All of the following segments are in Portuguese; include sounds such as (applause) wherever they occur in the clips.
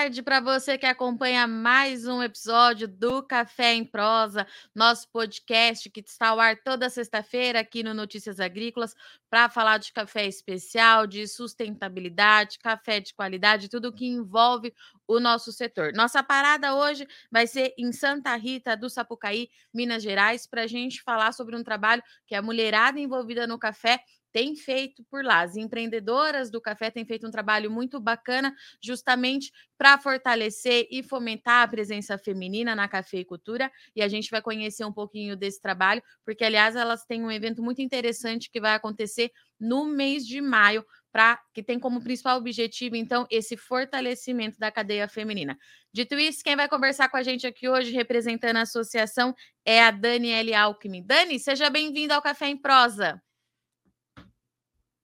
Tarde para você que acompanha mais um episódio do Café em Prosa, nosso podcast que está ao ar toda sexta-feira aqui no Notícias Agrícolas para falar de café especial, de sustentabilidade, café de qualidade, tudo que envolve o nosso setor. Nossa parada hoje vai ser em Santa Rita do Sapucaí, Minas Gerais, para a gente falar sobre um trabalho que a mulherada envolvida no café tem feito por lá. As empreendedoras do café têm feito um trabalho muito bacana, justamente para fortalecer e fomentar a presença feminina na cafeicultura. E a gente vai conhecer um pouquinho desse trabalho, porque, aliás, elas têm um evento muito interessante que vai acontecer no mês de maio, para que tem como principal objetivo, então, esse fortalecimento da cadeia feminina. Dito isso, quem vai conversar com a gente aqui hoje, representando a associação, é a Daniele Alckmin. Dani, seja bem-vinda ao Café em Prosa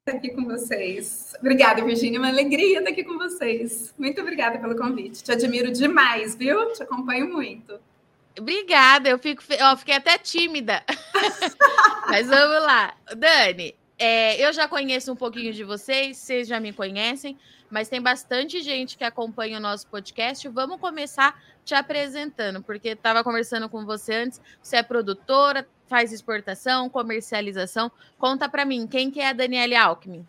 estar aqui com vocês. Obrigada, Virginia. Uma alegria estar aqui com vocês. Muito obrigada pelo convite. Te admiro demais, viu? Te acompanho muito. Obrigada, eu fico, ó, fiquei até tímida. (laughs) Mas vamos lá. Dani, é, eu já conheço um pouquinho de vocês, vocês já me conhecem, mas tem bastante gente que acompanha o nosso podcast. Vamos começar te apresentando, porque estava conversando com você antes. Você é produtora, faz exportação, comercialização. Conta para mim, quem que é a Daniele Alckmin?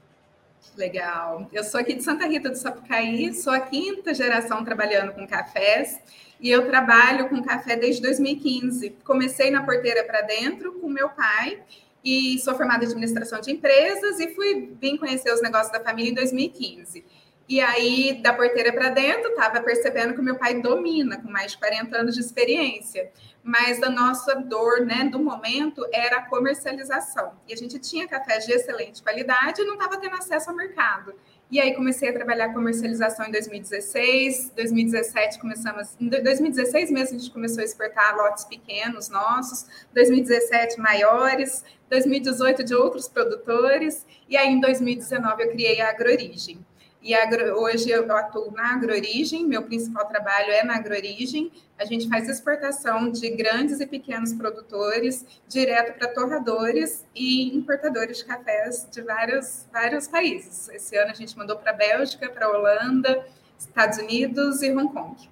Legal. Eu sou aqui de Santa Rita do Sapucaí, sou a quinta geração trabalhando com cafés e eu trabalho com café desde 2015. Comecei na porteira para dentro com meu pai e sou formada em administração de empresas e fui vim conhecer os negócios da família em 2015. E aí, da porteira para dentro, estava percebendo que o meu pai domina, com mais de 40 anos de experiência. Mas a nossa dor, né, do momento, era a comercialização. E a gente tinha cafés de excelente qualidade e não estava tendo acesso ao mercado. E aí comecei a trabalhar comercialização em 2016, 2017 começamos, em 2016 mesmo a gente começou a exportar lotes pequenos nossos, 2017 maiores, 2018 de outros produtores, e aí em 2019 eu criei a Agrorigem. E agro, hoje eu atuo na agroorigem, meu principal trabalho é na agroorigem. A gente faz exportação de grandes e pequenos produtores direto para torradores e importadores de cafés de vários, vários países. Esse ano a gente mandou para a Bélgica, para a Holanda, Estados Unidos e Hong Kong.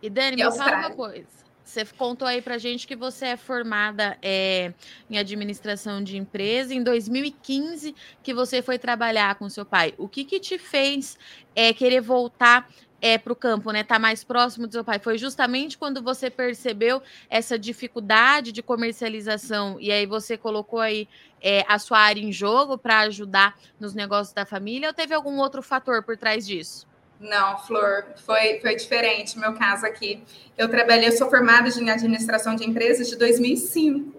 E Dani, e me Austrália. fala uma coisa. Você contou aí para gente que você é formada é, em administração de empresa. Em 2015, que você foi trabalhar com seu pai. O que, que te fez é, querer voltar é, para o campo, né? Tá mais próximo do seu pai. Foi justamente quando você percebeu essa dificuldade de comercialização e aí você colocou aí é, a sua área em jogo para ajudar nos negócios da família ou teve algum outro fator por trás disso? Não, Flor, foi, foi diferente meu caso aqui. Eu trabalhei, eu sou formada em administração de empresas de 2005.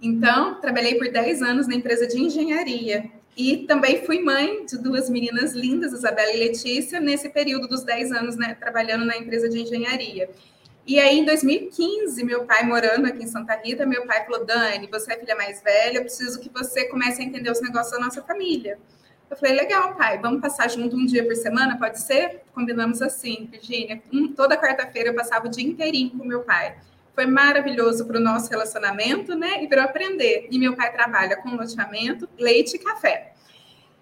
Então, trabalhei por 10 anos na empresa de engenharia. E também fui mãe de duas meninas lindas, Isabela e Letícia, nesse período dos 10 anos, né, trabalhando na empresa de engenharia. E aí, em 2015, meu pai morando aqui em Santa Rita, meu pai falou: Dani, você é a filha mais velha, eu preciso que você comece a entender os negócios da nossa família. Eu falei, legal, pai, vamos passar junto um dia por semana, pode ser? Combinamos assim, Virginia. Um, toda quarta-feira eu passava o dia inteirinho com meu pai. Foi maravilhoso para o nosso relacionamento, né? E para eu aprender. E meu pai trabalha com loteamento, leite e café.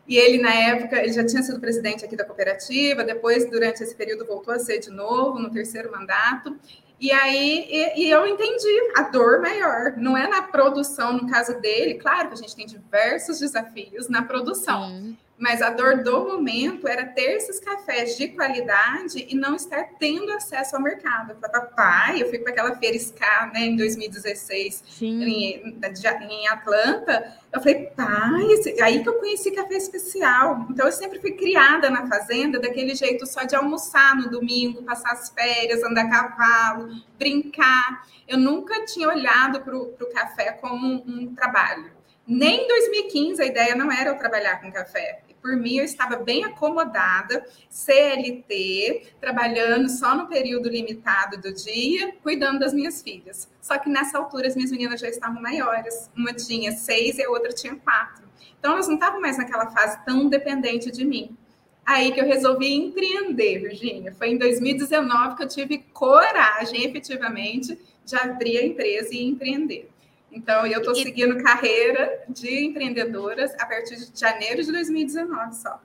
E ele, na época, ele já tinha sido presidente aqui da cooperativa, depois, durante esse período, voltou a ser de novo, no terceiro mandato. E aí e, e, eu entendi a dor maior. Não é na produção, no caso dele, claro que a gente tem diversos desafios na produção. Sim. Mas a dor do momento era ter esses cafés de qualidade e não estar tendo acesso ao mercado. Eu falei, pai, eu fui para aquela feira SCA, né, em 2016, em, em, Atlanta. Eu falei, pai, esse... aí que eu conheci café especial. Então, eu sempre fui criada na fazenda daquele jeito só de almoçar no domingo, passar as férias, andar a cavalo, brincar. Eu nunca tinha olhado para o café como um, um trabalho. Nem em 2015 a ideia não era eu trabalhar com café. Por mim, eu estava bem acomodada, CLT, trabalhando só no período limitado do dia, cuidando das minhas filhas. Só que nessa altura as minhas meninas já estavam maiores. Uma tinha seis e a outra tinha quatro. Então elas não estavam mais naquela fase tão dependente de mim. Aí que eu resolvi empreender, Virgínia. Foi em 2019 que eu tive coragem, efetivamente, de abrir a empresa e empreender. Então, eu estou seguindo carreira de empreendedoras a partir de janeiro de 2019 só.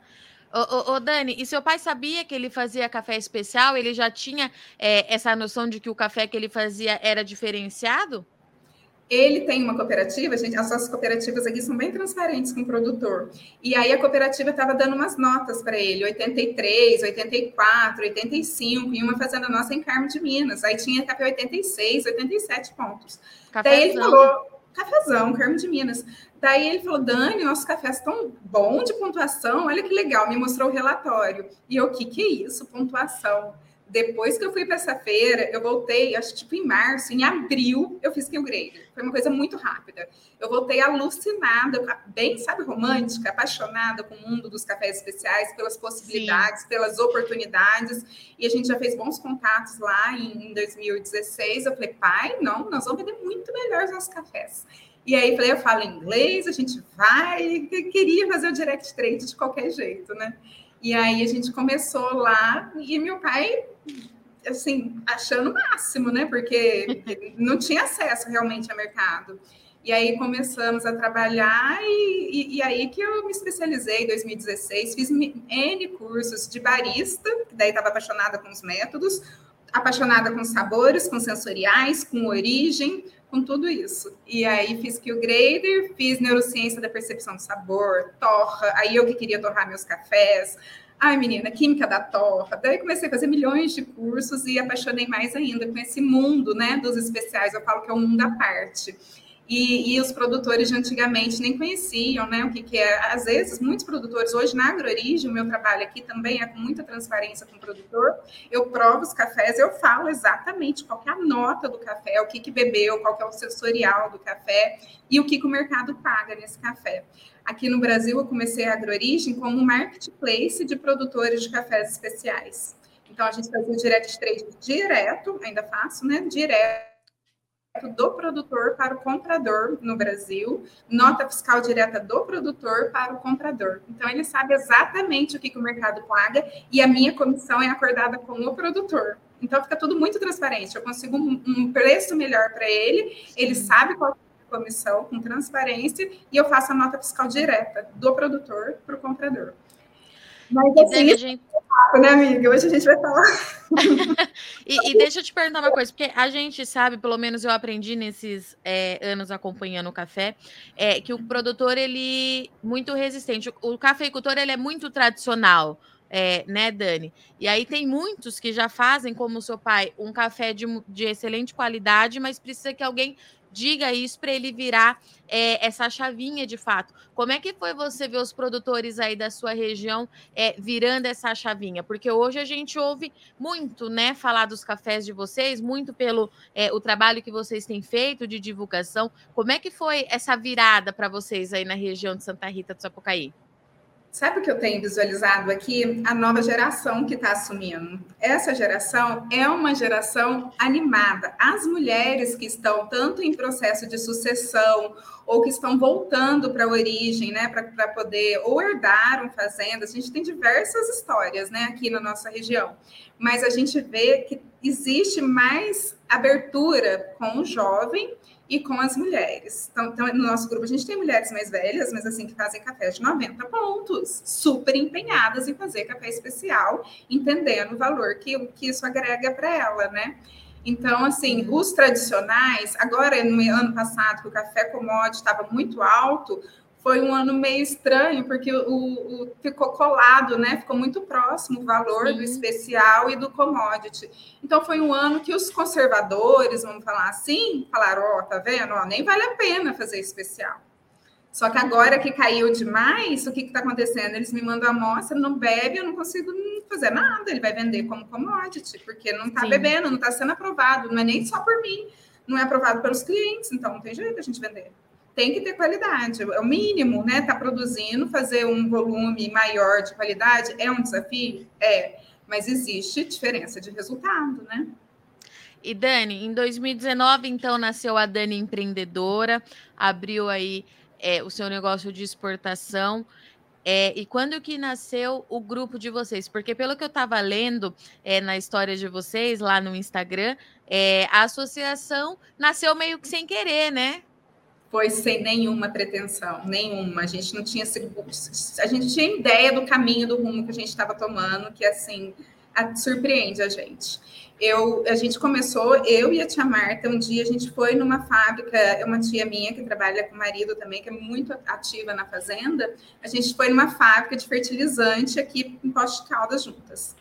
Ô, ô, ô, Dani, e seu pai sabia que ele fazia café especial? Ele já tinha é, essa noção de que o café que ele fazia era diferenciado? Ele tem uma cooperativa, gente, as nossas cooperativas aqui são bem transparentes com o produtor. E aí a cooperativa estava dando umas notas para ele, 83, 84, 85, e uma fazenda nossa em Carmo de Minas. Aí tinha café 86, 87 pontos. Cafézão. Daí ele falou, cafezão, Carmo de Minas. Daí ele falou, Dani, nossos cafés estão bom de pontuação, olha que legal, me mostrou o relatório. E eu, o que, que é isso, pontuação? Depois que eu fui para essa feira, eu voltei, acho tipo em março, em abril, eu fiz Kill Grader. Foi uma coisa muito rápida. Eu voltei alucinada, bem, sabe, romântica, apaixonada com o mundo dos cafés especiais, pelas possibilidades, Sim. pelas oportunidades. E a gente já fez bons contatos lá em, em 2016. Eu falei, pai, não, nós vamos vender muito melhor os nossos cafés. E aí falei, eu falo inglês, a gente vai. Eu queria fazer o direct trade de qualquer jeito, né? E aí a gente começou lá e meu pai, assim, achando o máximo, né? Porque não tinha acesso realmente ao mercado. E aí começamos a trabalhar e, e, e, aí que eu me especializei em 2016, fiz N cursos de barista, que daí estava apaixonada com os métodos, apaixonada com sabores, com sensoriais, com origem, com tudo isso. E aí fiz Q Grader, fiz neurociência da percepção do sabor, torra, aí eu que queria torrar meus cafés. Ai, menina, química da torra. Daí comecei a fazer milhões de cursos e apaixonei mais ainda com esse mundo, né, dos especiais. Eu falo que é um mundo à parte. E, e, os produtores de antigamente nem conheciam, né? O que, que é. Às vezes, muitos produtores, hoje na AgroOrigem, o meu trabalho aqui também é com muita transparência com o produtor. Eu provo os cafés, eu falo exatamente qual é a nota do café, o que, que bebeu, qual que é o sensorial do café e o que, que o mercado paga nesse café. Aqui no Brasil, eu comecei a AgroOrigem como um marketplace de produtores de cafés especiais. Então, a gente fazia o direct trade direto, ainda faço, né? Direto do produtor para o comprador no Brasil, nota fiscal direta do produtor para o comprador. Então, ele sabe exatamente o que, que o mercado paga e a minha comissão é acordada com o produtor. Então, fica tudo muito transparente. Eu consigo um, um preço melhor para ele, ele sabe qual é comissão com transparência e eu faço a nota fiscal direta do produtor para o comprador. Mas assim, a gente... né, amiga? Hoje a gente vai falar. (laughs) e, e, deixa eu te perguntar uma coisa, porque a gente sabe, pelo menos eu aprendi nesses é, anos acompanhando o café, é, que o produtor ele muito resistente. O, o cafeicultor ele é muito tradicional. É, né, Dani? E aí tem muitos que já fazem, como o seu pai, um café de, de excelente qualidade, mas precisa que alguém diga isso para ele virar é, essa chavinha de fato. Como é que foi você ver os produtores aí da sua região é, virando essa chavinha? Porque hoje a gente ouve muito, né, falar dos cafés de vocês, muito pelo é, o trabalho que vocês têm feito de divulgação. Como é que foi essa virada para vocês aí na região de Santa Rita do Sapucaí? Sabe o que eu tenho visualizado aqui? A nova geração que está assumindo. Essa geração é uma geração animada. As mulheres que estão tanto em processo de sucessão ou que estão voltando para a origem, né, para poder ou herdaram fazendas. A gente tem diversas histórias, né, aqui na nossa região. Mas a gente vê que existe mais abertura com o jovem e com as mulheres. Então, então, no nosso grupo, a gente tem mulheres mais velhas, mas assim, que fazem café de 90 pontos, super empenhadas em fazer café especial, entendendo o valor que, que isso agrega para ela, né? Então, assim, os tradicionais, agora no ano passado, que o café commodity estava muito alto, foi um ano meio estranho, porque o, o, ficou colado, né? Ficou muito próximo o valor Sim. do especial e do commodity. Então, foi um ano que os conservadores, vamos falar assim, falaram: Ó, oh, tá vendo? Ó, nem vale a pena fazer especial. Só que agora que caiu demais, o que está acontecendo? Eles me mandam a amostra, não bebe, eu não consigo fazer nada. Ele vai vender como commodity, porque não está bebendo, não está sendo aprovado, não é nem só por mim, não é aprovado pelos clientes, então não tem jeito a gente vender tem que ter qualidade, é o mínimo, né? Tá produzindo, fazer um volume maior de qualidade é um desafio? É, mas existe diferença de resultado, né? E Dani, em 2019, então, nasceu a Dani Empreendedora, abriu aí é, o seu negócio de exportação. É, e quando que nasceu o grupo de vocês? Porque pelo que eu estava lendo é, na história de vocês lá no Instagram, é, a associação nasceu meio que sem querer, né? Foi sem nenhuma pretensão, nenhuma. A gente não tinha a gente tinha ideia do caminho, do rumo que a gente estava tomando, que assim a, surpreende a gente. Eu, a gente começou, eu e a tia Marta, um dia a gente foi numa fábrica, é uma tia minha que trabalha com o marido também, que é muito ativa na fazenda. A gente foi numa fábrica de fertilizante aqui em Poste Caldas juntas.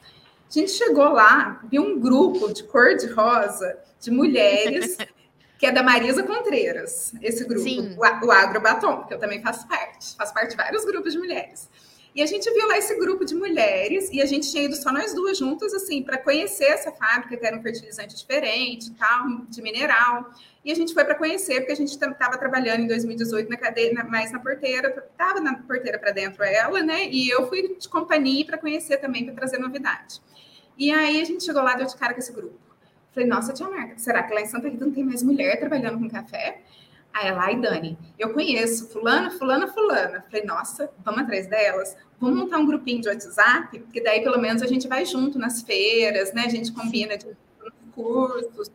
A gente chegou lá, viu um grupo de cor de rosa de mulheres (laughs) que é da Marisa Contreiras, esse grupo, Sim. o, o Agrobatom, que eu também faço parte, faço parte de vários grupos de mulheres. E a gente viu lá esse grupo de mulheres e a gente tinha ido só nós duas juntas, assim, para conhecer essa fábrica, que era um fertilizante diferente, tal, de mineral. E a gente foi para conhecer, porque a gente estava trabalhando em 2018 na cadeia, na, mais na porteira, estava na porteira para dentro ela, né? E eu fui de companhia para conhecer também, para trazer novidade. E aí a gente chegou lá, deu de cara com esse grupo. Falei, nossa, tia Marta, será que lá em Santa Rita não tem mais mulher trabalhando com café? Aí ela, ai, Dani, eu conheço fulana, fulana, fulana. Falei, nossa, vamos atrás delas? Vamos montar um grupinho de WhatsApp, porque daí pelo menos a gente vai junto nas feiras, né? A gente combina de cursos.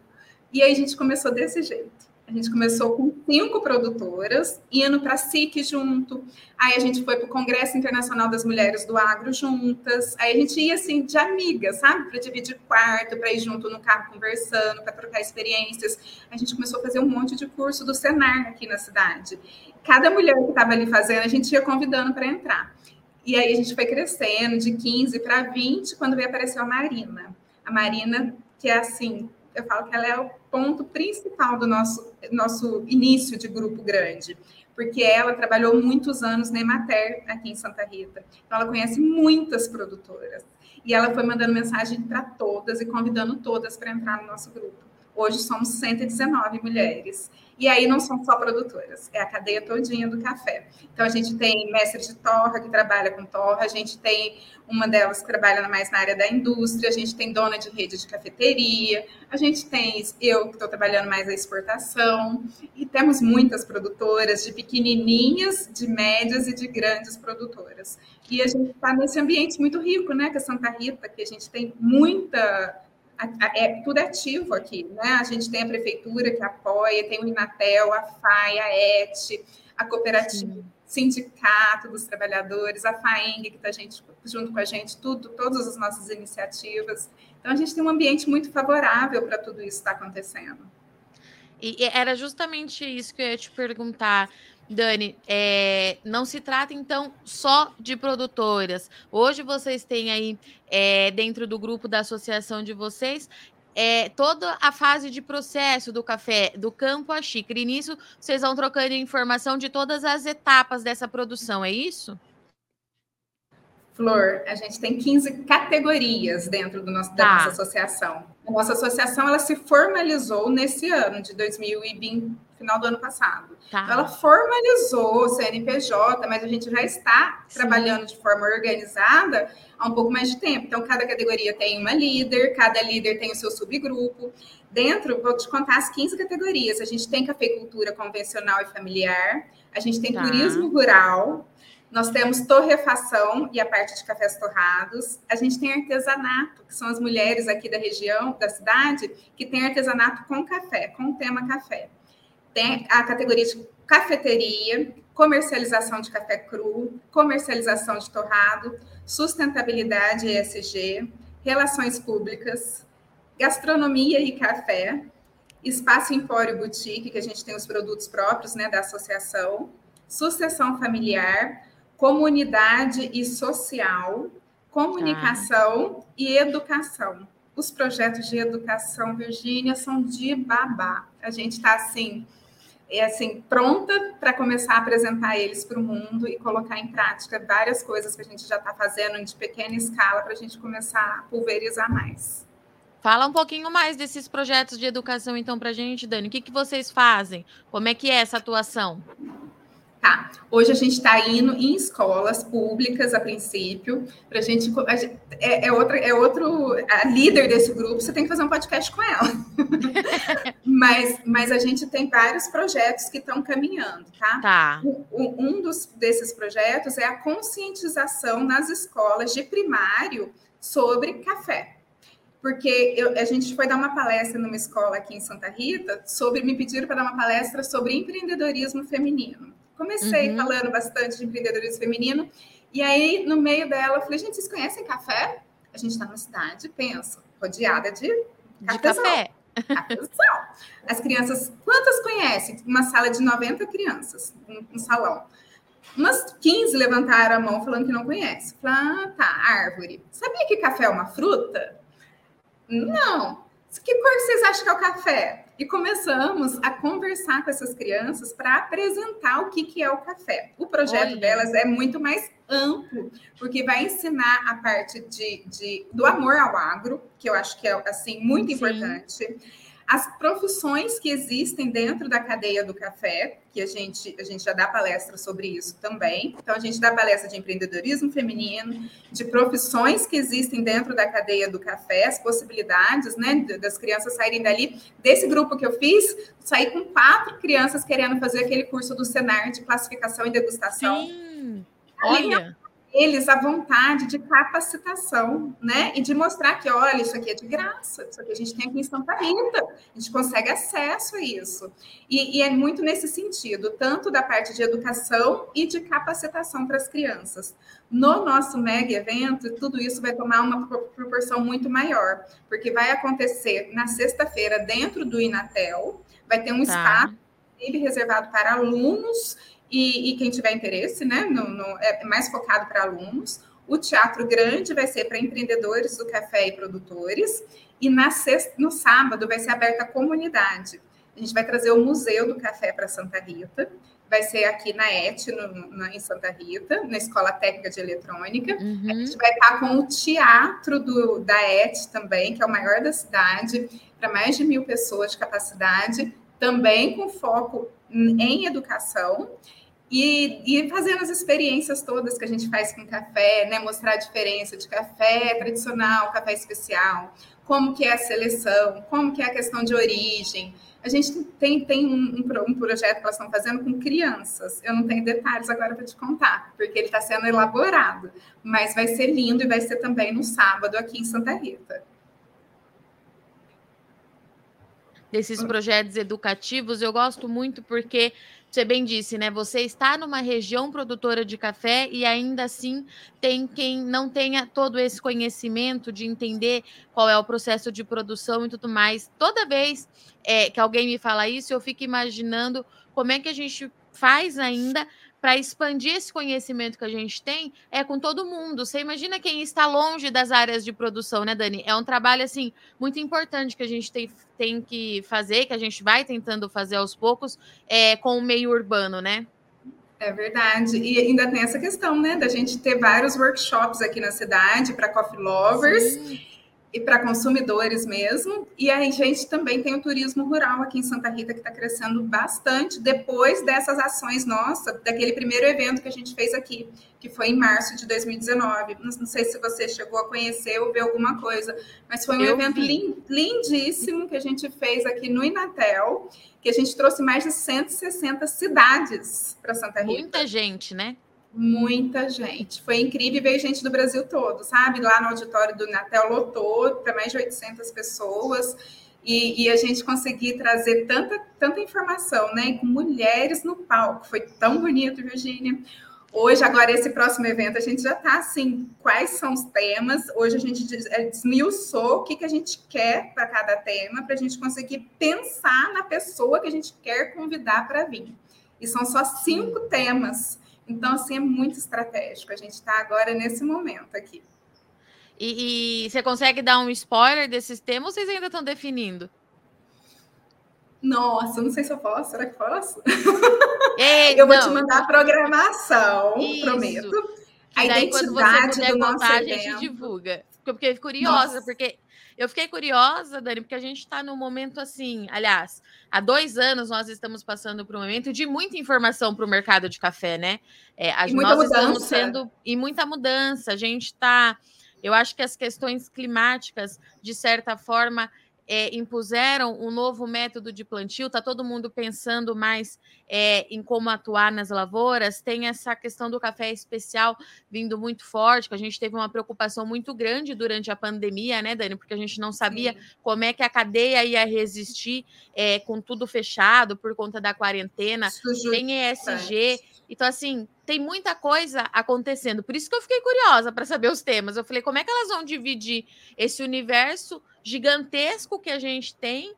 E aí a gente começou desse jeito. A gente começou com cinco produtoras, indo para a SIC junto. Aí a gente foi para o Congresso Internacional das Mulheres do Agro juntas. Aí a gente ia assim de amiga, sabe? Para dividir quarto, para ir junto no carro conversando, para trocar experiências. A gente começou a fazer um monte de curso do Senar aqui na cidade. Cada mulher que estava ali fazendo, a gente ia convidando para entrar. E aí a gente foi crescendo de 15 para 20, quando veio aparecer a Marina. A Marina, que é assim, eu falo que ela é o ponto principal do nosso, nosso início de grupo grande, porque ela trabalhou muitos anos na Emater, aqui em Santa Rita. Então, ela conhece muitas produtoras. E ela foi mandando mensagem para todas e convidando todas para entrar no nosso grupo. Hoje somos 119 mulheres. E aí não são só produtoras, é a cadeia todinha do café. Então a gente tem mestre de torra que trabalha com torra, a gente tem uma delas que trabalha mais na área da indústria, a gente tem dona de rede de cafeteria, a gente tem eu que estou trabalhando mais a exportação, e temos muitas produtoras, de pequenininhas, de médias e de grandes produtoras. E a gente está nesse ambiente muito rico, né, que é Santa Rita, que a gente tem muita é tudo ativo aqui, né? A gente tem a prefeitura que apoia, tem o Inatel, a FAI, a ET, a cooperativa, Sim. sindicato dos trabalhadores, a FAENG que está junto com a gente, tudo, todas as nossas iniciativas. Então a gente tem um ambiente muito favorável para tudo isso estar tá acontecendo. E era justamente isso que eu ia te perguntar. Dani, é, não se trata então só de produtoras. Hoje vocês têm aí, é, dentro do grupo da associação de vocês, é, toda a fase de processo do café, do campo à xícara. E nisso vocês vão trocando informação de todas as etapas dessa produção, é isso? Flor, a gente tem 15 categorias dentro do nosso, da tá. nossa associação. A nossa associação ela se formalizou nesse ano de 2020, final do ano passado. Tá. Então, ela formalizou o CNPJ, mas a gente já está Sim. trabalhando de forma organizada há um pouco mais de tempo. Então, cada categoria tem uma líder, cada líder tem o seu subgrupo. Dentro, vou te contar as 15 categorias. A gente tem cafeicultura convencional e familiar, a gente tem tá. turismo rural, nós temos torrefação e a parte de cafés torrados. A gente tem artesanato, que são as mulheres aqui da região, da cidade, que tem artesanato com café, com o tema café. Tem a categoria de cafeteria, comercialização de café cru, comercialização de torrado, sustentabilidade ESG, relações públicas, gastronomia e café, espaço Empório Boutique, que a gente tem os produtos próprios né, da associação, sucessão familiar, comunidade e social, comunicação ah. e educação. Os projetos de educação, Virgínia, são de babá. A gente está assim, é assim, pronta para começar a apresentar eles para o mundo e colocar em prática várias coisas que a gente já está fazendo de pequena escala para a gente começar a pulverizar mais. Fala um pouquinho mais desses projetos de educação, então, para a gente, Dani. O que, que vocês fazem? Como é que é essa atuação? Tá. Hoje a gente está indo em escolas públicas a princípio, para a gente. É, é, outra, é outro. A líder desse grupo, você tem que fazer um podcast com ela. (laughs) mas, mas a gente tem vários projetos que estão caminhando, tá? Tá. Um, um dos, desses projetos é a conscientização nas escolas de primário sobre café. porque eu, a gente foi dar uma palestra numa escola aqui em Santa Rita sobre me pediram para dar uma palestra sobre empreendedorismo feminino. Comecei uhum. falando bastante de empreendedorismo feminino e aí no meio dela eu falei, gente, vocês conhecem café? A gente está numa cidade, penso, rodeada de, de café. Atenção! As crianças, quantas conhecem? Uma sala de 90 crianças, um, um salão. Umas 15 levantaram a mão falando que não conhece. Falei, ah, tá, árvore. Sabia que café é uma fruta? Não. Que cor vocês acham que é o café? E começamos a conversar com essas crianças para apresentar o que, que é o café. O projeto Olha. delas é muito mais amplo, porque vai ensinar a parte de, de, do amor ao agro, que eu acho que é assim muito Sim. importante as profissões que existem dentro da cadeia do café, que a gente, a gente já dá palestra sobre isso também. Então, a gente dá palestra de empreendedorismo feminino, de profissões que existem dentro da cadeia do café, as possibilidades, né, das crianças saírem dali. Desse grupo que eu fiz, saí com quatro crianças querendo fazer aquele curso do Senar de classificação e degustação. Sim. Olha eles a vontade de capacitação, né? E de mostrar que, olha, isso aqui é de graça, isso aqui a gente tem aqui em Santa Rita, a gente consegue acesso a isso. E, e é muito nesse sentido, tanto da parte de educação e de capacitação para as crianças. No nosso mega evento, tudo isso vai tomar uma proporção muito maior, porque vai acontecer na sexta-feira dentro do Inatel, vai ter um tá. espaço reservado para alunos e, e quem tiver interesse, né, no, no, é mais focado para alunos. O teatro grande vai ser para empreendedores do café e produtores. E na sexta, no sábado vai ser aberta a comunidade. A gente vai trazer o Museu do Café para Santa Rita. Vai ser aqui na ET, no, na, em Santa Rita, na Escola Técnica de Eletrônica. Uhum. A gente vai estar com o teatro do, da ET também, que é o maior da cidade, para mais de mil pessoas de capacidade, também com foco em educação. E, e, fazendo as experiências todas que a gente faz com café, né? Mostrar a diferença de café tradicional, café especial, como que é a seleção, como que é a questão de origem. A gente tem, tem um, um, um projeto que elas estão fazendo com crianças. Eu não tenho detalhes agora para te contar, porque ele está sendo elaborado. Mas vai ser lindo e vai ser também no sábado aqui em Santa Rita. Desses projetos educativos, eu gosto muito porque você bem disse, né? Você está numa região produtora de café e ainda assim tem quem não tenha todo esse conhecimento de entender qual é o processo de produção e tudo mais. Toda vez é, que alguém me fala isso, eu fico imaginando como é que a gente faz ainda para expandir esse conhecimento que a gente tem é com todo mundo. Você imagina quem está longe das áreas de produção, né, Dani? É um trabalho assim muito importante que a gente tem, tem que fazer, que a gente vai tentando fazer aos poucos é, com o meio urbano, né? É verdade. E ainda tem essa questão, né, da gente ter vários workshops aqui na cidade para coffee lovers. Sim e para consumidores mesmo. E a gente também tem o turismo rural aqui em Santa Rita, que está crescendo bastante depois dessas ações nossas, daquele primeiro evento que a gente fez aqui, que foi em março de 2019. Não, sei se você chegou a conhecer ou ver alguma coisa, mas foi um Eu evento lindíssimo que a gente fez aqui no Inatel, que a gente trouxe mais de 160 cidades para Santa Rita. Muita gente, né? Muita gente. Foi incrível ver gente do Brasil todo, sabe? Lá no auditório do Natel lotou para mais de 800 pessoas. E, e, a gente conseguir trazer tanta, tanta informação, né? Com mulheres no palco. Foi tão bonito, Virgínia. Hoje, agora, esse próximo evento, a gente já está assim, quais são os temas? Hoje a gente é, desmiuçou o que, que a gente quer para cada tema, para a gente conseguir pensar na pessoa que a gente quer convidar para vir. E são só cinco temas. Então, assim, é muito estratégico. A gente está agora nesse momento aqui. E, e, você consegue dar um spoiler desses temas ou vocês ainda estão definindo? Nossa, não sei se eu posso. Será que posso? Ei, (laughs) eu não. vou te mandar a programação, Isso. prometo. A daí, identidade do nosso contar, evento. a gente divulga. Porque eu fiquei curiosa, Nossa. porque eu fiquei curiosa, Dani, porque a gente está num momento assim. Aliás, há dois anos nós estamos passando por um momento de muita informação para o mercado de café, né? É, a, e muita nós mudança. estamos sendo. E muita mudança. A gente está. Eu acho que as questões climáticas, de certa forma, é, impuseram um novo método de plantio, está todo mundo pensando mais é, em como atuar nas lavouras. Tem essa questão do café especial vindo muito forte, que a gente teve uma preocupação muito grande durante a pandemia, né, Dani? Porque a gente não sabia Sim. como é que a cadeia ia resistir é, com tudo fechado por conta da quarentena. Sujo. Tem ESG. Então, assim, tem muita coisa acontecendo. Por isso que eu fiquei curiosa para saber os temas. Eu falei, como é que elas vão dividir esse universo gigantesco que a gente tem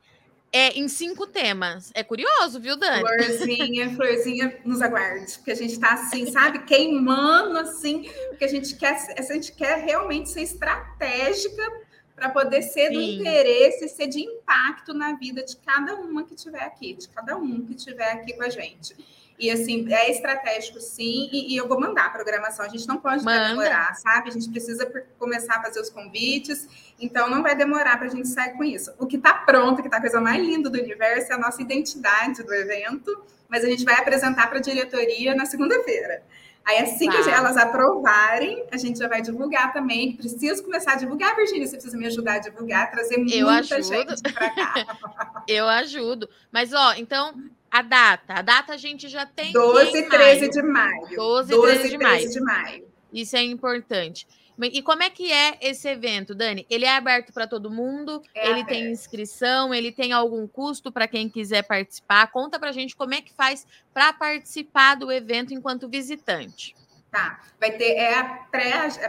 é, em cinco temas. É curioso, viu, Dani? Florzinha, (laughs) florzinha, nos aguarde, porque a gente está assim, sabe, queimando assim, porque a gente quer, a gente quer realmente ser estratégica para poder ser Sim. do interesse, ser de impacto na vida de cada uma que estiver aqui, de cada um que estiver aqui com a gente. E assim, é estratégico sim, e, e eu vou mandar a programação. A gente não pode demorar, sabe? A gente precisa começar a fazer os convites, então não vai demorar para a gente sair com isso. O que está pronto, que está a coisa mais linda do universo, é a nossa identidade do evento, mas a gente vai apresentar para a diretoria na segunda-feira. Aí, assim tá. que elas aprovarem, a gente já vai divulgar também. Preciso começar a divulgar, Virginia. Você precisa me ajudar a divulgar, trazer muita gente para cá. (laughs) Eu ajudo. Mas, ó, então, a data. A data a gente já tem. 12 e 13 de maio. 12 e 13 de, maio. de maio. Isso é importante. E como é que é esse evento, Dani? Ele é aberto para todo mundo? É ele aberto. tem inscrição? Ele tem algum custo para quem quiser participar? Conta para a gente como é que faz para participar do evento enquanto visitante. Tá, vai ter é a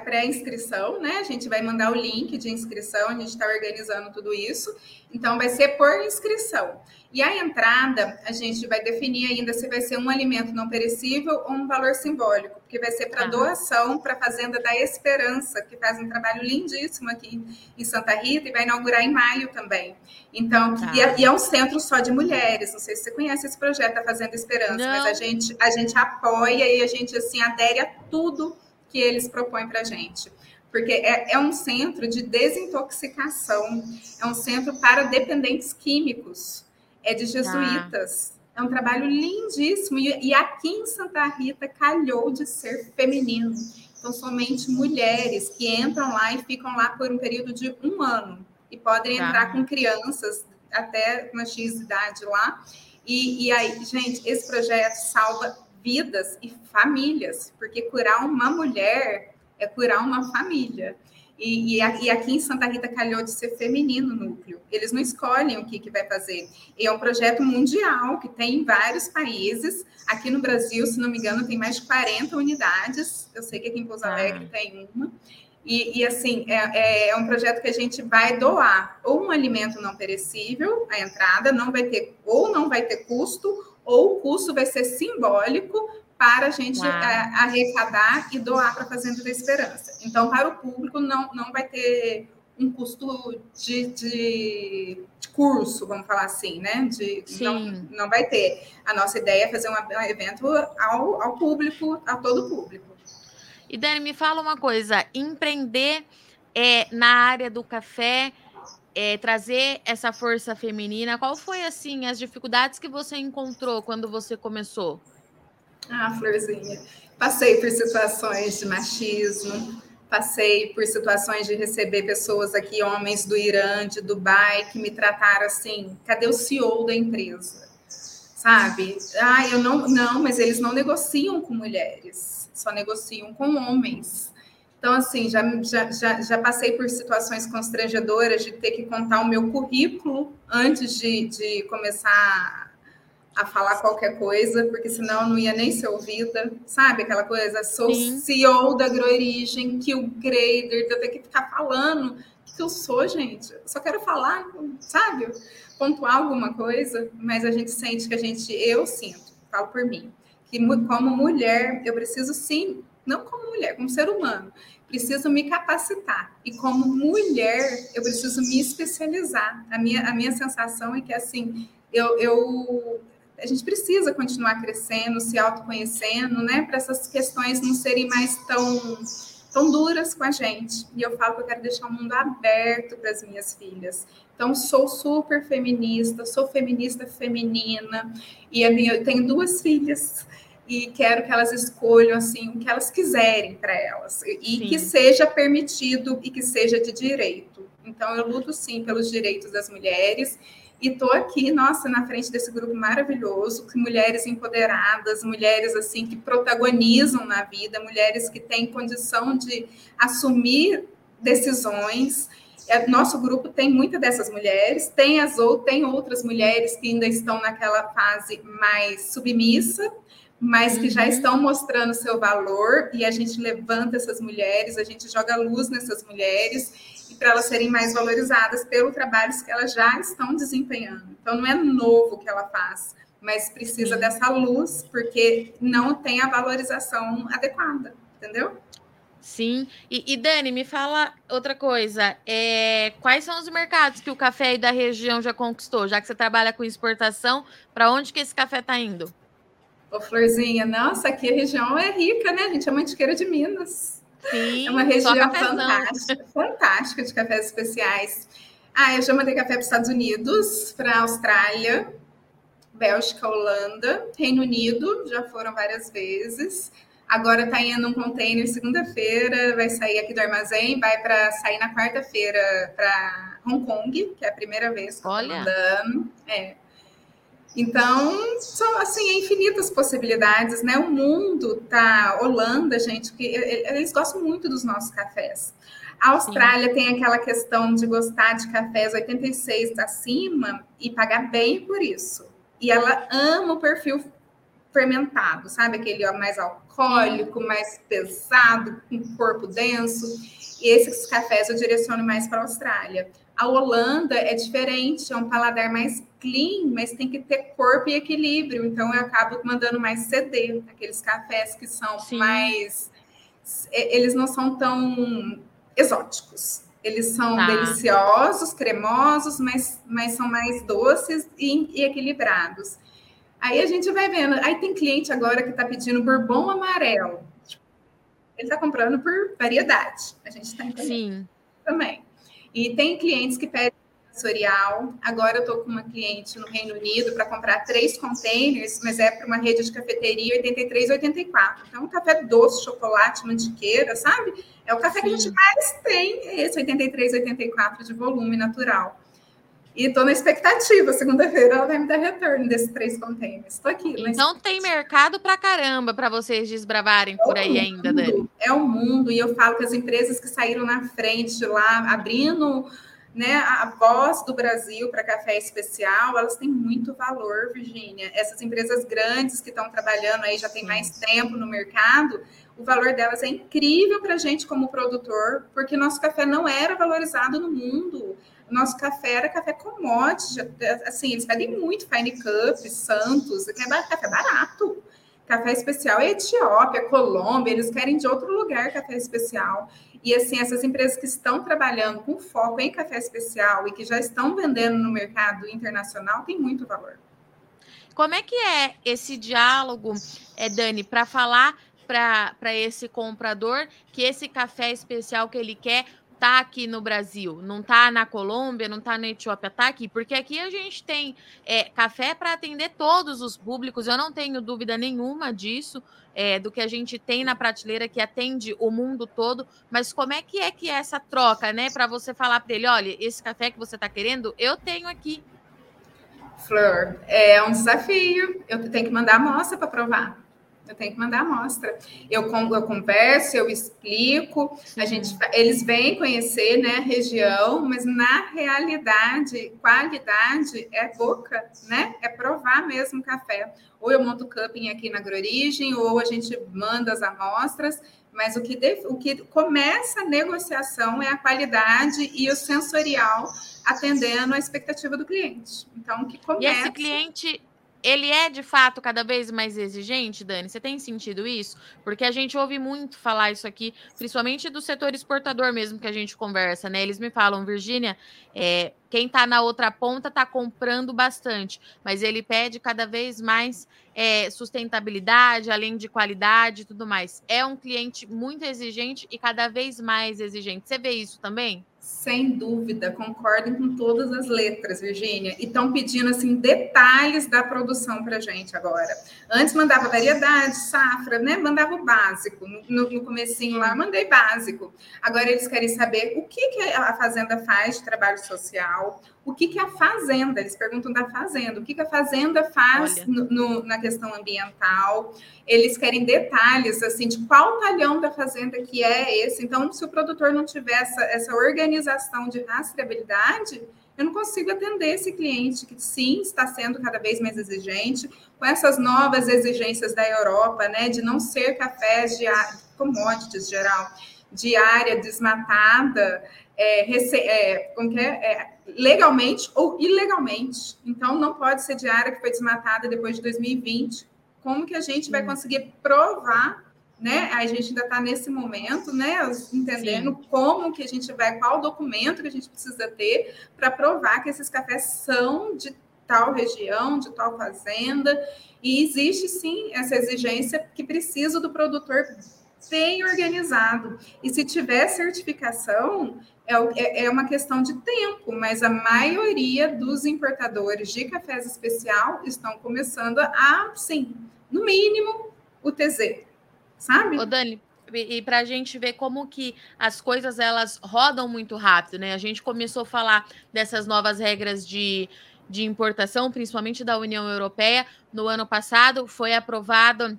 pré-inscrição, pré né? A gente vai mandar o link de inscrição, a gente está organizando tudo isso. Então, vai ser por inscrição. E a entrada, a gente vai definir ainda se vai ser um alimento não perecível ou um valor simbólico, porque vai ser para doação para a Fazenda da Esperança, que faz um trabalho lindíssimo aqui em Santa Rita e vai inaugurar em maio também. Então, tá. e, é, e, é, um centro só de mulheres. Não sei se você conhece esse projeto, a Fazenda Esperança, não. mas a gente, a gente apoia e a gente assim adere a tudo que eles propõem para a gente porque é, é, um centro de desintoxicação, é um centro para dependentes químicos é de jesuítas. Ah. É um trabalho lindíssimo. E, e aqui em Santa Rita calhou de ser feminino. Então, somente mulheres que entram lá e ficam lá por um período de um ano. E podem tá. entrar com crianças até uma X idade lá. E, e aí, gente, esse projeto salva vidas e famílias, porque curar uma mulher é curar uma família. E, e, aqui em Santa Rita calhou de ser feminino o núcleo. Eles não escolhem o que, que vai fazer. E é um projeto mundial que tem em vários países. Aqui no Brasil, se não me engano, tem mais de 40 unidades. Eu sei que aqui em Pouso ah. Alegre ah. tem uma. E, e assim, é, é, um projeto que a gente vai doar ou um alimento não perecível, a entrada não vai ter, ou não vai ter custo, ou o custo vai ser simbólico para a gente é, arrecadar e doar para a Fazenda da Esperança. Então, para o público, não, não vai ter um custo de, de, de curso, vamos falar assim, né? De, não, não vai ter. A nossa ideia é fazer um, um evento ao, ao público, a todo o público. E Dani, me fala uma coisa: empreender é, na área do café. É, trazer essa força feminina, qual foi assim as dificuldades que você encontrou quando você começou? Ah, Florzinha, passei por situações de machismo, passei por situações de receber pessoas aqui, homens do Irã, de Dubai, que me trataram assim, cadê o CEO da empresa? Sabe? Ah, eu não, não, mas eles não negociam com mulheres, só negociam com homens. Então, assim, já, já, já, já passei por situações constrangedoras de ter que contar o meu currículo antes de, de começar a falar qualquer coisa, porque senão não ia nem ser ouvida, sabe? Aquela coisa, sou Sim. CEO da AgroOrigem, que o grader, eu tenho que ficar falando o que eu sou, gente. Eu só quero falar, sabe? Pontuar alguma coisa, mas a gente sente que a gente, eu sinto, falo por mim, que como mulher, eu preciso sim, não como mulher, como ser humano, preciso me capacitar. E como mulher, eu preciso me especializar. A minha, a minha sensação é que, assim, eu, eu a gente precisa continuar crescendo, se autoconhecendo, né, para essas questões não serem mais tão, tão duras com a gente. E eu falo que eu quero deixar o mundo aberto para as minhas filhas. Então, sou super feminista, sou feminista feminina, e a minha, eu tenho duas filhas, e quero que elas escolham assim o que elas quiserem para elas, e Sim. que seja permitido e que seja de direito Então, eu luto sim pelos direitos das mulheres e estou aqui, nossa, na frente desse grupo maravilhoso, mulheres empoderadas, mulheres assim que protagonizam na vida, mulheres que têm condição de assumir decisões. É, nosso grupo tem muitas dessas mulheres, tem as ou tem outras mulheres que ainda estão naquela fase mais submissa, mas que já uhum. estão mostrando seu valor e a gente levanta essas mulheres, a gente joga luz nessas mulheres e para elas serem mais valorizadas pelo trabalho que elas já estão desempenhando. Então não é novo que ela faz, mas precisa dessa luz porque não tem a valorização adequada, entendeu? Sim. E, e, Dani, me fala outra coisa. É, quais são os mercados que o café aí da região já conquistou? Já que você trabalha com exportação, para onde que esse café está indo? Ô, Florzinha, nossa, aqui a região é rica, né? A gente é mantiqueira de Minas. Sim, é uma região fantástica, fantástica de cafés especiais. Ah, eu já mandei café para os Estados Unidos, para a Austrália, Bélgica, Holanda, Reino Unido, já foram várias vezes. Agora está indo um container segunda-feira, vai sair aqui do armazém, vai para sair na quarta-feira para Hong Kong, que é a primeira vez que eu estou mandando. É. Então, são assim infinitas possibilidades, né? O mundo tá Holanda, gente, que eles gostam muito dos nossos cafés. A Austrália Sim. tem aquela questão de gostar de cafés 86 acima e pagar bem por isso. E ela ama o perfil fermentado, sabe? Aquele mais alcoólico, mais pesado, com corpo denso. E esses cafés eu direciono mais para a Austrália. A Holanda é diferente, é um paladar mais clean, mas tem que ter corpo e equilíbrio. Então eu acabo mandando mais CD, aqueles cafés que são Sim. mais. Eles não são tão exóticos. Eles são tá. deliciosos, cremosos, mas, mas são mais doces e, e, equilibrados. Aí a gente vai vendo. Aí tem cliente agora que está pedindo bourbon amarelo. Ele está comprando por variedade. A gente está entendendo Sim. também. E tem clientes que pedem sensorial. Agora eu estou com uma cliente no Reino Unido para comprar três containers, mas é para uma rede de cafeteria 83,84. Então, um café doce, chocolate, mantiqueira, sabe? É o café Sim. que a gente mais tem, é esse 83,84 de volume natural. E estou na expectativa. Segunda-feira ela vai me dar retorno desses três containers. Estou aqui. Então tem mercado para caramba para vocês desbravarem é por aí mundo, ainda, Dani. É o mundo. E eu falo que as empresas que saíram na frente lá, abrindo né, a voz do Brasil para café especial, elas têm muito valor, Virgínia. Essas empresas grandes que estão trabalhando aí já tem mais tempo no mercado, o valor delas é incrível para a gente como produtor, porque nosso café não era valorizado no mundo nosso café era café commodity, assim, eles pedem muito Fine Cup, Santos, que é café barato. Café especial é Etiópia, Colômbia, eles querem de outro lugar café especial. E assim, essas empresas que estão trabalhando com foco em café especial e que já estão vendendo no mercado internacional têm muito valor. Como é que é esse diálogo, é, Dani, para falar para esse comprador que esse café especial que ele quer tá aqui no Brasil, não tá na Colômbia, não tá na Etiópia, tá aqui, porque aqui a gente tem é, café para atender todos os públicos, eu não tenho dúvida nenhuma disso, é, do que a gente tem na prateleira que atende o mundo todo, mas como é que é que é essa troca, né, para você falar para ele, olha, esse café que você tá querendo, eu tenho aqui. Flor, é um desafio, eu tenho que mandar a amostra para provar eu tenho que mandar a amostra. Eu, eu converso, eu explico, a gente, eles vêm conhecer né, a região, mas na realidade, qualidade é boca, né? É provar mesmo o café. Ou eu monto cupping aqui na Agrorigem, ou a gente manda as amostras, mas o que, def... o que começa a negociação é a qualidade e o sensorial atendendo a expectativa do cliente. Então, o que começa... E esse cliente ele é de fato cada vez mais exigente, Dani? Você tem sentido isso? Porque a gente ouve muito falar isso aqui, principalmente do setor exportador mesmo que a gente conversa, né? Eles me falam, Virgínia, é, quem está na outra ponta está comprando bastante, mas ele pede cada vez mais é, sustentabilidade, além de qualidade e tudo mais. É um cliente muito exigente e cada vez mais exigente. Você vê isso também? Sem dúvida, concordem com todas as letras, Virgínia. E estão pedindo assim detalhes da produção para gente agora. Antes mandava variedade, safra, né? Mandava o básico. No, no comecinho lá, mandei básico. Agora eles querem saber o que, que a fazenda faz de trabalho social, o que, que a fazenda, eles perguntam da fazenda, o que, que a fazenda faz no, no, na questão ambiental, eles querem detalhes, assim, de qual talhão da fazenda que é esse. Então, se o produtor não tiver essa, essa organização de rastreabilidade, eu não consigo atender esse cliente que sim está sendo cada vez mais exigente, com essas novas exigências da Europa, né, de não ser cafés de commodities geral, de área desmatada, é, é, como que é? é? legalmente ou ilegalmente. Então, não pode ser de área que foi desmatada depois de 2020. Como que a gente vai hum. conseguir provar, né? A gente ainda está nesse momento, né? Entendendo Sim. como que a gente vai, qual documento que a gente precisa ter para provar que esses cafés são de tal região, de tal fazenda. E existe sim essa exigência que precisa do produtor bem organizado. E se tiver certificação, é, é, é uma questão de tempo, mas a maioria dos importadores de cafés especial estão começando a, sim, no mínimo, o TZ, sabe? Ô, Dani, e para a gente ver como que as coisas elas rodam muito rápido, né? A gente começou a falar dessas novas regras de, de importação, principalmente da União Europeia. No ano passado foi aprovado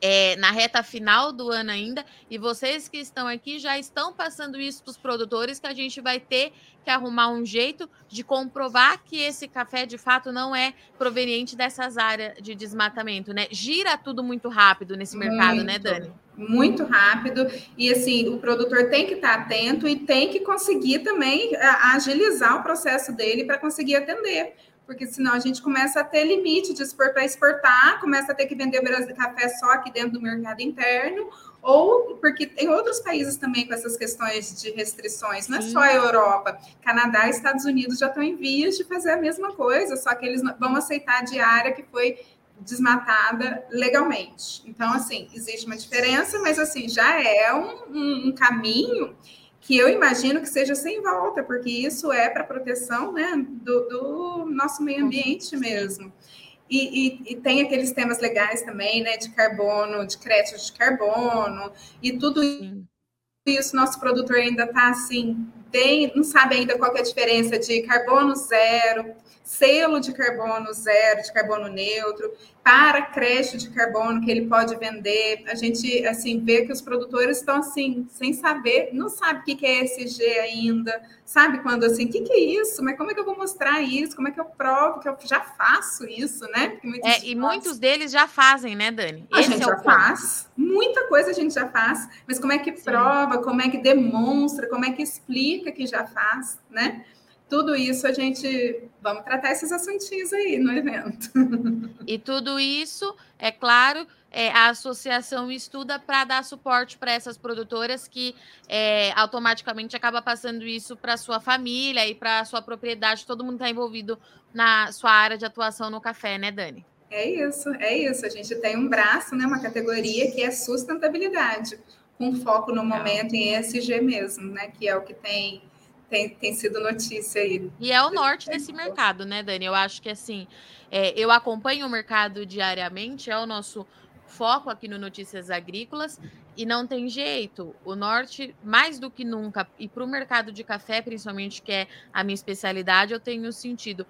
é, na reta final do ano ainda, e vocês que estão aqui já estão passando isso para os produtores, que a gente vai ter que arrumar um jeito de comprovar que esse café de fato não é proveniente dessas áreas de desmatamento, né? Gira tudo muito rápido nesse mercado, né, muito, né, Dani? Muito rápido, e assim, o produtor tem que estar atento e tem que conseguir também agilizar o processo dele para conseguir atender porque senão a gente começa a ter limite de exportar exportar, começa a ter que vender café só aqui dentro do mercado interno, ou porque tem outros países também com essas questões de restrições, não é só a Europa, Canadá e Estados Unidos já estão em vias de fazer a mesma coisa, só que eles vão aceitar a diária que foi desmatada legalmente. Então, assim, existe uma diferença, mas assim, já é um, um, um caminho que eu imagino que seja sem volta, porque isso é para proteção né, do, do, nosso meio ambiente mesmo. E, e, e, tem aqueles temas legais também, né, de carbono, de crédito de carbono, e tudo isso, nosso produtor ainda está assim, bem, não sabe ainda qual é a diferença de carbono zero, selo de carbono zero, de carbono neutro, para crédito de carbono que ele pode vender. A gente assim vê que os produtores estão assim sem saber, não sabe o que é ESG ainda, sabe quando assim, o que, é isso? Mas como é que eu vou mostrar isso? Como é que eu provo que eu já faço isso, né? É, e muitos deles já fazem, né, Dani? A Esse gente é já faz, muita coisa a gente já faz, mas como é que Sim. prova, como é que demonstra, como é que explica que já faz, né? Tudo isso a gente vamos tratar esses assuntinhos aí no evento. E tudo isso, é claro, é, a associação estuda para dar suporte para essas produtoras que é, automaticamente acaba passando isso para sua família e para sua propriedade. Todo mundo está envolvido na sua área de atuação no café, né, Dani? É isso, é isso. A gente tem um braço, né, uma categoria que é sustentabilidade, com foco no momento em ESG mesmo, né, que é o que tem tem, tem sido notícia aí. E é o norte desse mercado, né, Dani? Eu acho que assim, é, eu acompanho o mercado diariamente, é o nosso foco aqui no Notícias Agrícolas, e não tem jeito. O norte, mais do que nunca, e para o mercado de café, principalmente, que é a minha especialidade, eu tenho sentido.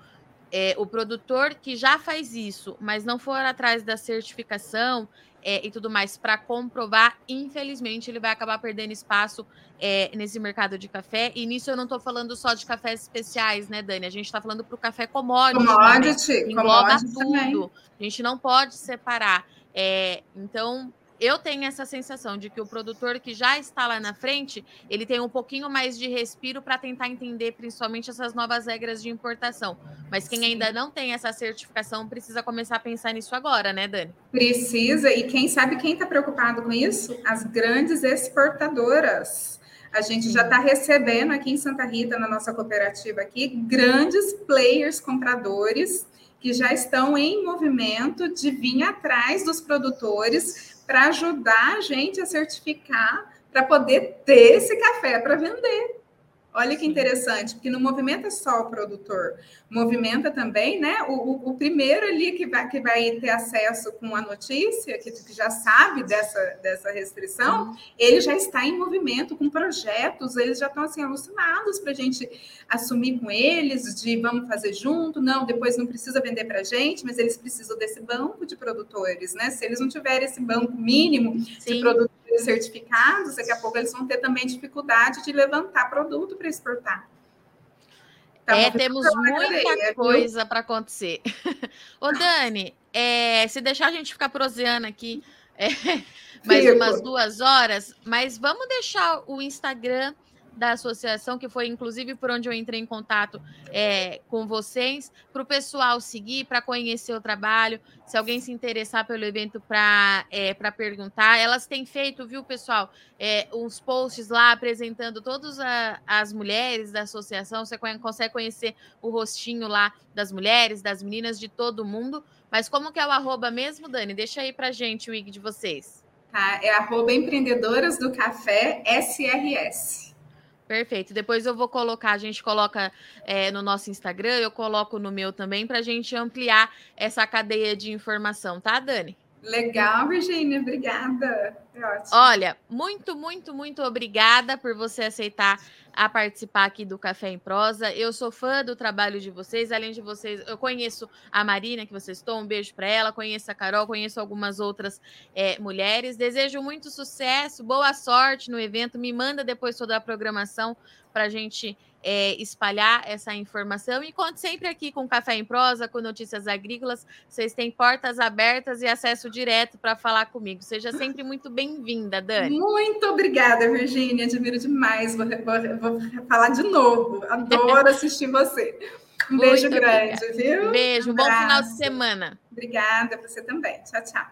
É, o produtor que já faz isso, mas não for atrás da certificação, é, e tudo mais para comprovar, infelizmente, ele vai acabar perdendo espaço é, nesse mercado de café. E nisso eu não estou falando só de cafés especiais, né, Dani? A gente está falando para o café commodity. Commodity, engloba commodity tudo. Também. A gente não pode separar. É, então, eu tenho essa sensação de que o produtor que já está lá na frente, ele tem um pouquinho mais de respiro para tentar entender principalmente essas novas regras de importação. Mas quem Sim. ainda não tem essa certificação precisa começar a pensar nisso agora, né, Dani? Precisa, e quem sabe quem está preocupado com isso? As grandes exportadoras A gente já está recebendo aqui em Santa Rita, na nossa cooperativa aqui, grandes players compradores que já estão em movimento de vir atrás dos produtores para ajudar a gente a certificar para poder ter esse café para vender. Olha que interessante, porque não movimenta só o produtor, movimenta também, né? O, o, o, primeiro ali que vai, que vai ter acesso com a notícia, que, que já sabe dessa, dessa restrição, uhum. ele já está em movimento com projetos, eles já estão assim alucinados para a gente assumir com eles, de vamos fazer junto, não, depois não precisa vender para a gente, mas eles precisam desse banco de produtores, né? Se eles não tiverem esse banco mínimo Sim. de produtores certificados, daqui a pouco eles vão ter também dificuldade de levantar produto para exportar. Tá é, temos muita cadeia, coisa para acontecer. (laughs) Ô, Dani, é, se deixar a gente ficar proseando aqui (laughs) é, mais Fico. umas duas horas, mas vamos deixar o Instagram da associação, que foi inclusive por onde eu entrei em contato é, com vocês, para o pessoal seguir, para conhecer o trabalho, se alguém se interessar pelo evento para é, perguntar. Elas têm feito, viu, pessoal, é, uns posts lá apresentando todas as mulheres da associação. Você consegue conhecer o rostinho lá das mulheres, das meninas, de todo mundo. Mas como que é o arroba mesmo, Dani? Deixa aí para gente o IG de vocês. Tá, é arroba empreendedoras do café SRS. Perfeito. Depois eu vou colocar, a gente coloca é, no nosso Instagram, eu coloco no meu também, para a gente ampliar essa cadeia de informação, tá, Dani? Legal, Virginia, obrigada. Olha, muito, muito, muito obrigada por você aceitar a participar aqui do Café em Prosa. Eu sou fã do trabalho de vocês, além de vocês, eu conheço a Marina, que vocês estão, um beijo para ela, conheço a Carol, conheço algumas outras é, mulheres. Desejo muito sucesso, boa sorte no evento. Me manda depois toda a programação para a gente é, espalhar essa informação. E conte sempre aqui com Café em Prosa, com Notícias Agrícolas. Vocês têm portas abertas e acesso direto para falar comigo. Seja sempre muito bem-vinda, Dani. Muito obrigada, Virginia. Admiro demais. Vou, vou, vou falar de novo. Adoro assistir você. Um beijo muito grande, obrigada. viu? Beijo, um bom final de semana. Obrigada, você também. Tchau, tchau.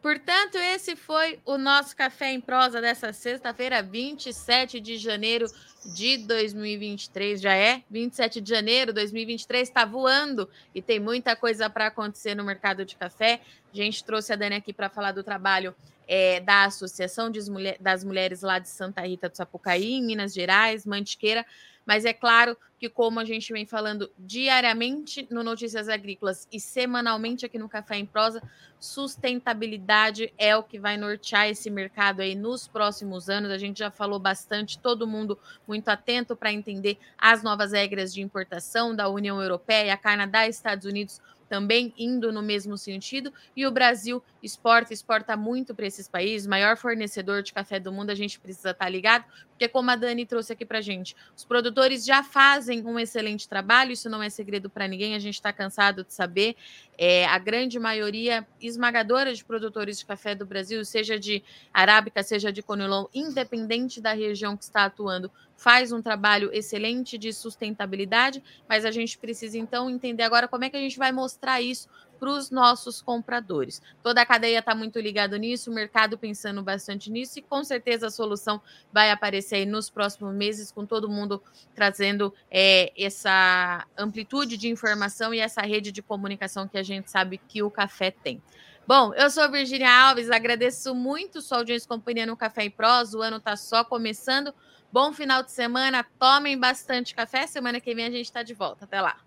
Portanto, esse foi o nosso Café em Prosa dessa sexta-feira, 27 de janeiro de 2023. Já é 27 de janeiro, 2023 está voando e tem muita coisa para acontecer no mercado de café. A gente trouxe a Dani aqui para falar do trabalho é, da Associação das Mulheres lá de Santa Rita do Sapucaí, em Minas Gerais, Mantiqueira mas é claro que, como a gente vem falando diariamente no Notícias Agrícolas e semanalmente aqui no Café em Prosa, sustentabilidade é o que vai nortear esse mercado aí nos próximos anos. A gente já falou bastante, todo mundo muito atento para entender as novas regras de importação da União Europeia, Canadá, Estados Unidos também indo no mesmo sentido. E o Brasil exporta, exporta muito para esses países, maior fornecedor de café do mundo, a gente precisa estar tá ligado, porque como a Dani trouxe aqui para gente, os produtores já fazem um excelente trabalho, isso não é segredo para ninguém, a gente está cansado de saber. É, a grande maioria esmagadora de produtores de café do Brasil, seja de arábica, seja de conilon, independente da região que está atuando, faz um trabalho excelente de sustentabilidade, mas a gente precisa então entender agora como é que a gente vai mostrar isso para os nossos compradores. Toda a cadeia está muito ligada nisso, o mercado pensando bastante nisso, e com certeza a solução vai aparecer aí nos próximos meses, com todo mundo trazendo é, essa amplitude de informação e essa rede de comunicação que a gente sabe que o café tem. Bom, eu sou Virginia Alves, agradeço muito sua audiência e companhia no Café e Prós, o ano está só começando. Bom final de semana, tomem bastante café. Semana que vem a gente está de volta. Até lá.